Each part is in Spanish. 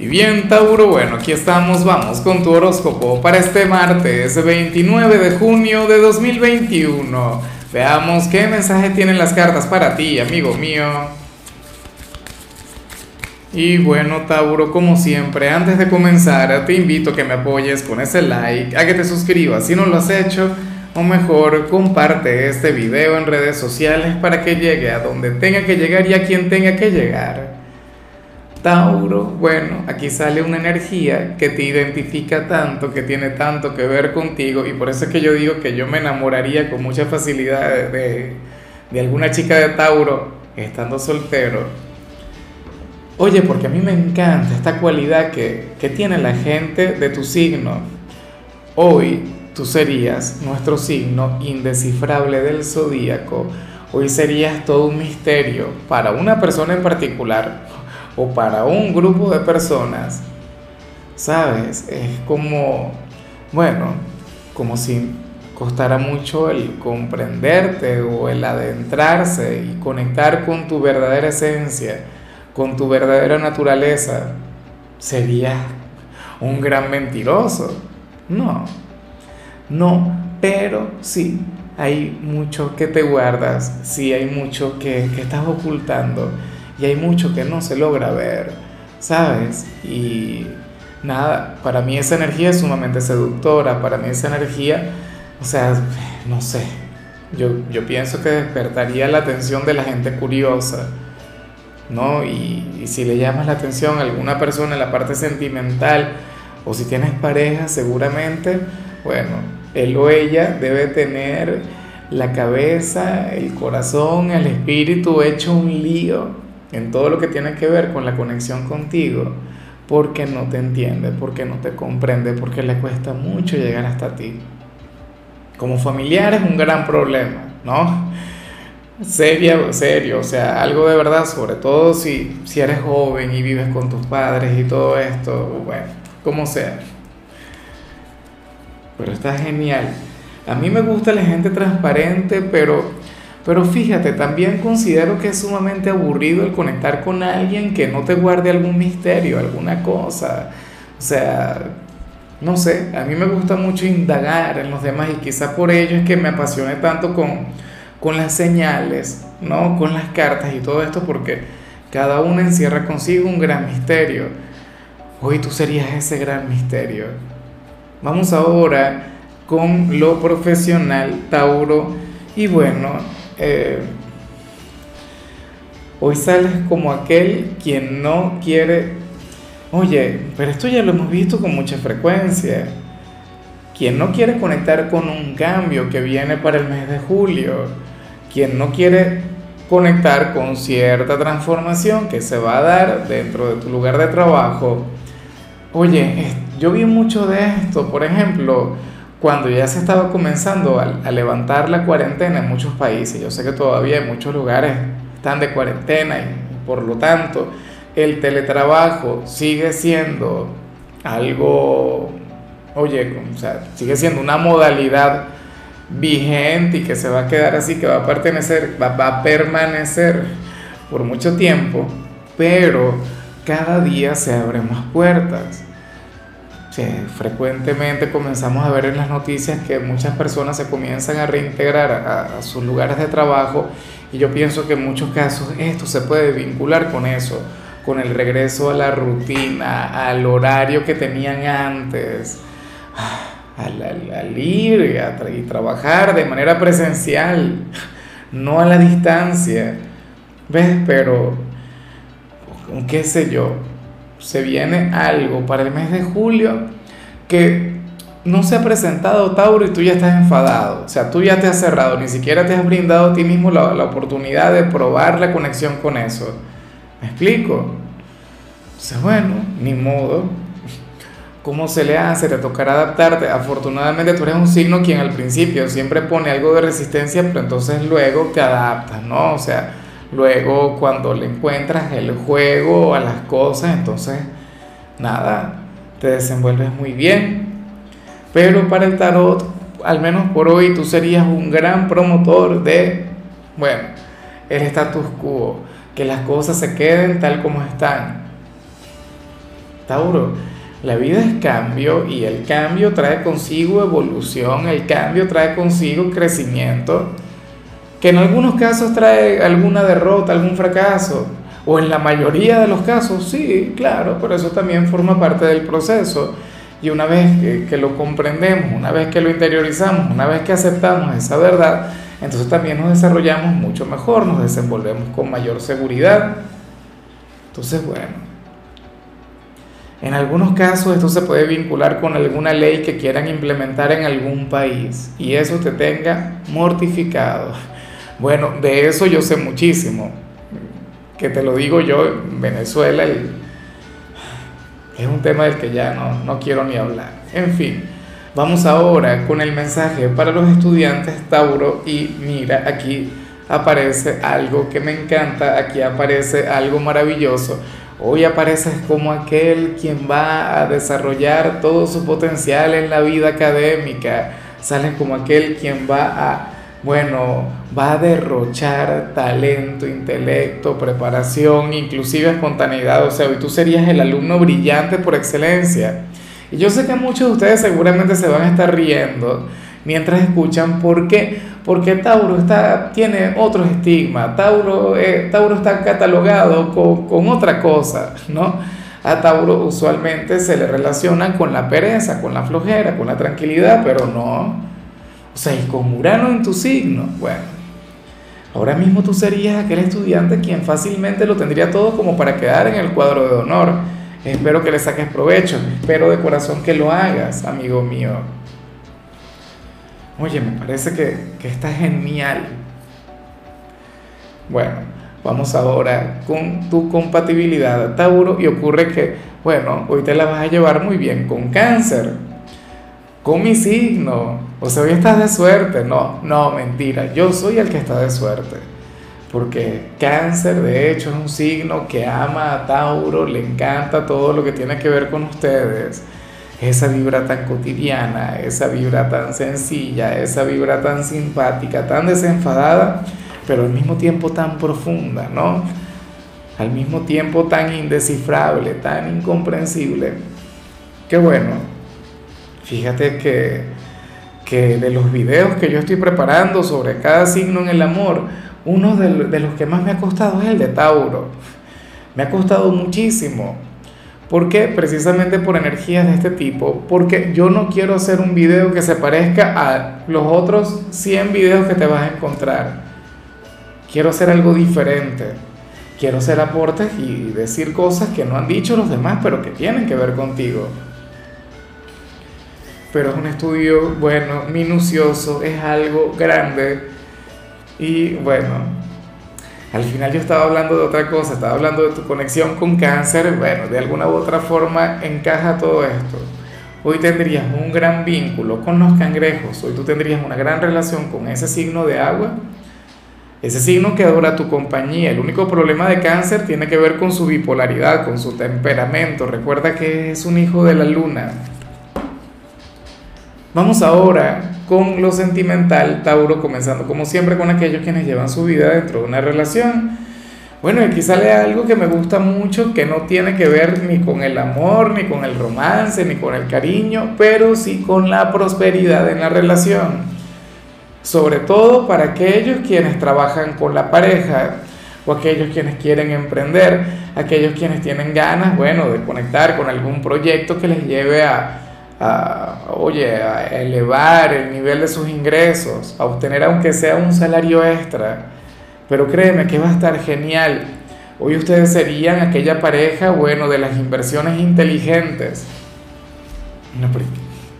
Y bien, Tauro, bueno, aquí estamos, vamos con tu horóscopo para este martes 29 de junio de 2021. Veamos qué mensaje tienen las cartas para ti, amigo mío. Y bueno, Tauro, como siempre, antes de comenzar, te invito a que me apoyes con ese like, a que te suscribas si no lo has hecho, o mejor, comparte este video en redes sociales para que llegue a donde tenga que llegar y a quien tenga que llegar. Tauro, bueno, aquí sale una energía que te identifica tanto, que tiene tanto que ver contigo y por eso es que yo digo que yo me enamoraría con mucha facilidad de, alguna chica de Tauro estando soltero. Oye, porque a mí me encanta esta cualidad que, que tiene la gente de tu signo. Hoy tú serías nuestro signo indescifrable del zodíaco. Hoy serías todo un misterio para una persona en particular o para un grupo de personas, ¿sabes? Es como, bueno, como si costara mucho el comprenderte o el adentrarse y conectar con tu verdadera esencia, con tu verdadera naturaleza. Sería un gran mentiroso. No, no, pero sí, hay mucho que te guardas, sí hay mucho que, que estás ocultando y hay mucho que no se logra ver, ¿sabes? Y nada, para mí esa energía es sumamente seductora, para mí esa energía, o sea, no sé, yo, yo pienso que despertaría la atención de la gente curiosa, ¿no? Y, y si le llamas la atención a alguna persona en la parte sentimental, o si tienes pareja, seguramente, bueno, él o ella debe tener la cabeza, el corazón, el espíritu hecho un lío en todo lo que tiene que ver con la conexión contigo, porque no te entiende, porque no te comprende, porque le cuesta mucho llegar hasta ti. Como familiar es un gran problema, ¿no? Serio, serio, o sea, algo de verdad, sobre todo si, si eres joven y vives con tus padres y todo esto, bueno, como sea. Pero está genial. A mí me gusta la gente transparente, pero pero fíjate, también considero que es sumamente aburrido el conectar con alguien que no te guarde algún misterio, alguna cosa. O sea, no sé, a mí me gusta mucho indagar en los demás y quizá por ello es que me apasione tanto con, con las señales, ¿no? Con las cartas y todo esto, porque cada una encierra consigo un gran misterio. Hoy tú serías ese gran misterio. Vamos ahora con lo profesional, Tauro. Y bueno, eh, hoy sales como aquel quien no quiere, oye, pero esto ya lo hemos visto con mucha frecuencia, quien no quiere conectar con un cambio que viene para el mes de julio, quien no quiere conectar con cierta transformación que se va a dar dentro de tu lugar de trabajo. Oye, yo vi mucho de esto, por ejemplo, cuando ya se estaba comenzando a, levantar la cuarentena en muchos países, yo sé que todavía en muchos lugares están de cuarentena y por lo tanto el teletrabajo sigue siendo algo, oye, o sea, sigue siendo una modalidad vigente y que se va a quedar así, que va a pertenecer, va a permanecer por mucho tiempo, pero cada día se abren más puertas frecuentemente comenzamos a ver en las noticias que muchas personas se comienzan a reintegrar a, sus lugares de trabajo y yo pienso que en muchos casos esto se puede vincular con eso, con el regreso a la rutina, al horario que tenían antes, al, ir y trabajar de manera presencial, no a la distancia. ¿Ves? Pero, qué sé yo, se viene algo para el mes de julio que no se ha presentado Tauro y tú ya estás enfadado. O sea, tú ya te has cerrado, ni siquiera te has brindado a ti mismo la, la oportunidad de probar la conexión con eso. ¿Me explico? Entonces, bueno, ni modo. ¿Cómo se le hace? Te tocará adaptarte. Afortunadamente tú eres un signo quien al principio siempre pone algo de resistencia, pero entonces luego te adaptas, ¿no? O sea, Luego cuando le encuentras el juego a las cosas, entonces nada, te desenvuelves muy bien. Pero para el tarot, al menos por hoy, tú serías un gran promotor de, bueno, el status quo, que las cosas se queden tal como están. Tauro, la vida es cambio y el cambio trae consigo evolución, el cambio trae consigo crecimiento, que en algunos casos trae alguna derrota, algún fracaso, o en la mayoría de los casos, sí, claro, pero eso también forma parte del proceso. Y una vez que, lo comprendemos, una vez que lo interiorizamos, una vez que aceptamos esa verdad, entonces también nos desarrollamos mucho mejor, nos desenvolvemos con mayor seguridad. Entonces, bueno, en algunos casos esto se puede vincular con alguna ley que quieran implementar en algún país y eso te tenga mortificado. Bueno, de eso yo sé muchísimo, que te lo digo yo en Venezuela y es un tema del que ya no, no quiero ni hablar. En fin, vamos ahora con el mensaje para los estudiantes Tauro y mira, aquí aparece algo que me encanta, aquí aparece algo maravilloso. Hoy apareces como aquel quien va a desarrollar todo su potencial en la vida académica. Sales como aquel quien va a, bueno, va a derrochar talento, intelecto, preparación, inclusive espontaneidad. O sea, hoy tú serías el alumno brillante por excelencia. Y yo sé que muchos de ustedes seguramente se van a estar riendo mientras escuchan por qué. Porque Tauro está, tiene otro estigma, Tauro, eh, Tauro está catalogado con, con otra cosa, ¿no? A Tauro usualmente se le relaciona con la pereza, con la flojera, con la tranquilidad, pero no. O sea, y con Urano en tu signo, bueno, ahora mismo tú serías aquel estudiante quien fácilmente lo tendría todo como para quedar en el cuadro de honor. Espero que le saques provecho, espero de corazón que lo hagas, amigo mío. Oye, me parece que, que está genial. Bueno, vamos ahora con tu compatibilidad, Tauro, y ocurre que, bueno, hoy te la vas a llevar muy bien con cáncer, con mi signo. O sea, hoy estás de suerte. No, no, mentira, yo soy el que está de suerte. Porque cáncer, de hecho, es un signo que ama a Tauro, le encanta todo lo que tiene que ver con ustedes esa vibra tan cotidiana, esa vibra tan sencilla, esa vibra tan simpática, tan desenfadada, pero al mismo tiempo tan profunda, ¿no? Al mismo tiempo tan indescifrable, tan incomprensible. Qué bueno. Fíjate que, que de los videos que yo estoy preparando sobre cada signo en el amor, uno de, de los que más me ha costado es el de Tauro. Me ha costado muchísimo ¿Por qué? Precisamente por energías de este tipo. Porque yo no quiero hacer un video que se parezca a los otros 100 videos que te vas a encontrar. Quiero hacer algo diferente. Quiero hacer aportes y decir cosas que no han dicho los demás, pero que tienen que ver contigo. Pero es un estudio, bueno, minucioso, es algo grande. Y bueno, al final yo estaba hablando de otra cosa, estaba hablando de tu conexión con cáncer, bueno, de alguna u otra forma encaja todo esto. Hoy tendrías un gran vínculo con los cangrejos, hoy tú tendrías una gran relación con ese signo de agua, ese signo que adora tu compañía. El único problema de cáncer tiene que ver con su bipolaridad, con su temperamento. Recuerda que es un hijo de la luna. Vamos ahora con lo sentimental, Tauro, comenzando como siempre con aquellos quienes llevan su vida dentro de una relación. Bueno, aquí sale algo que me gusta mucho, que no tiene que ver ni con el amor, ni con el romance, ni con el cariño, pero sí con la prosperidad en la relación. Sobre todo para aquellos quienes trabajan con la pareja o aquellos quienes quieren emprender, aquellos quienes tienen ganas, bueno, de conectar con algún proyecto que les lleve a, a, oye, elevar el nivel de sus ingresos, a obtener aunque sea un salario extra. Pero créeme que va a estar genial. Hoy ustedes serían aquella pareja, bueno, de las inversiones inteligentes. No,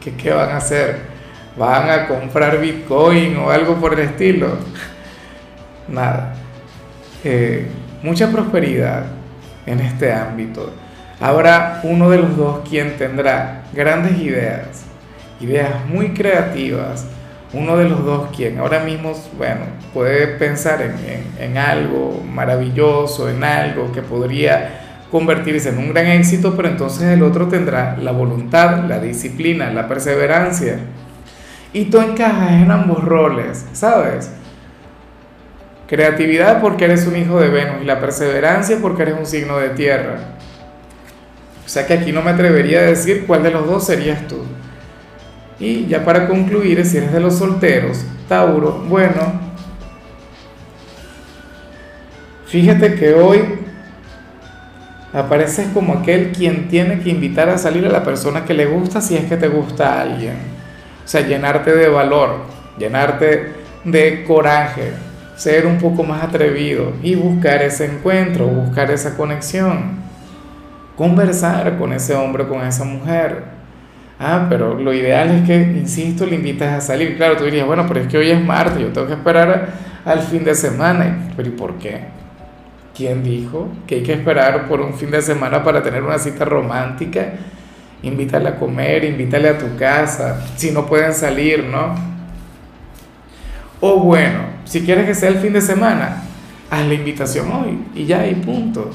¿qué, ¿qué, van a hacer? ¿Van a comprar Bitcoin o algo por el estilo? Nada. Eh, mucha prosperidad en este ámbito habrá uno de los dos quien tendrá grandes ideas, ideas muy creativas, uno de los dos quien ahora mismo, bueno, puede pensar en, algo maravilloso, en algo que podría convertirse en un gran éxito, pero entonces el otro tendrá la voluntad, la disciplina, la perseverancia. Y tú encajas en ambos roles, ¿sabes? Creatividad porque eres un hijo de Venus y la perseverancia porque eres un signo de tierra. Sea que aquí no me atrevería a decir cuál de los dos serías tú. Y ya para concluir, si eres de los solteros, Tauro, bueno, fíjate que hoy apareces como aquel quien tiene que invitar a salir a la persona que le gusta si es que te gusta a alguien. O sea, llenarte de valor, llenarte de coraje, ser un poco más atrevido y buscar ese encuentro, buscar esa conexión, conversar con ese hombre, con esa mujer. Ah, pero lo ideal es que, insisto, le invitas a salir. Claro, tú dirías, bueno, pero es que hoy es martes, yo tengo que esperar al fin de semana. Pero ¿y por qué? ¿Quién dijo que hay que esperar por un fin de semana para tener una cita romántica? Invítale a comer, invítale a tu casa, si no pueden salir, ¿no? O bueno, si quieres que sea el fin de semana, haz la invitación hoy y ya, y punto.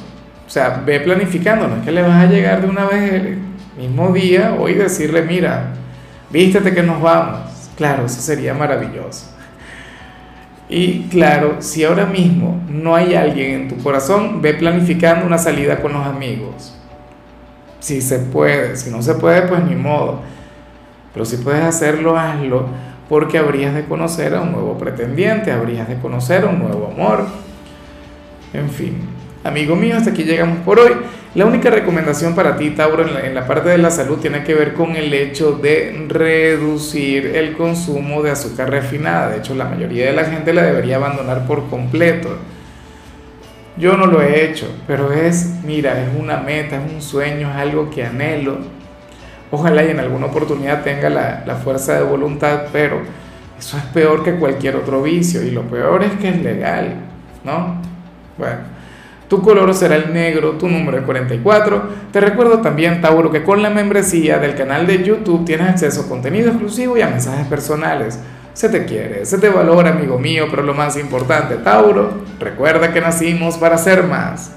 O sea, ve planificando, no es que le vas a llegar de una vez el mismo día, hoy decirle, mira, vístete que nos vamos. Claro, eso sería maravilloso. Y claro, si ahora mismo no hay alguien en tu corazón, ve planificando una salida con los amigos. Si se puede, si no se puede, pues ni modo. Pero si puedes hacerlo, hazlo porque habrías de conocer a un nuevo pretendiente, habrías de conocer a un nuevo amor. En fin, amigo mío, hasta aquí llegamos por hoy. La única recomendación para ti, Tauro, en la, parte de la salud tiene que ver con el hecho de reducir el consumo de azúcar refinada. De hecho, la mayoría de la gente la debería abandonar por completo. Yo no lo he hecho, pero es, mira, es una meta, es un sueño, es algo que anhelo Ojalá y en alguna oportunidad tenga la, la fuerza de voluntad, pero eso es peor que cualquier otro vicio y lo peor es que es legal, ¿no? Bueno. Tu color será el negro, tu número es 44. Te recuerdo también, Tauro, que con la membresía del canal de YouTube tienes acceso a contenido exclusivo y a mensajes personales. Se te quiere, se te valora, amigo mío, pero lo más importante, Tauro, recuerda que nacimos para ser más.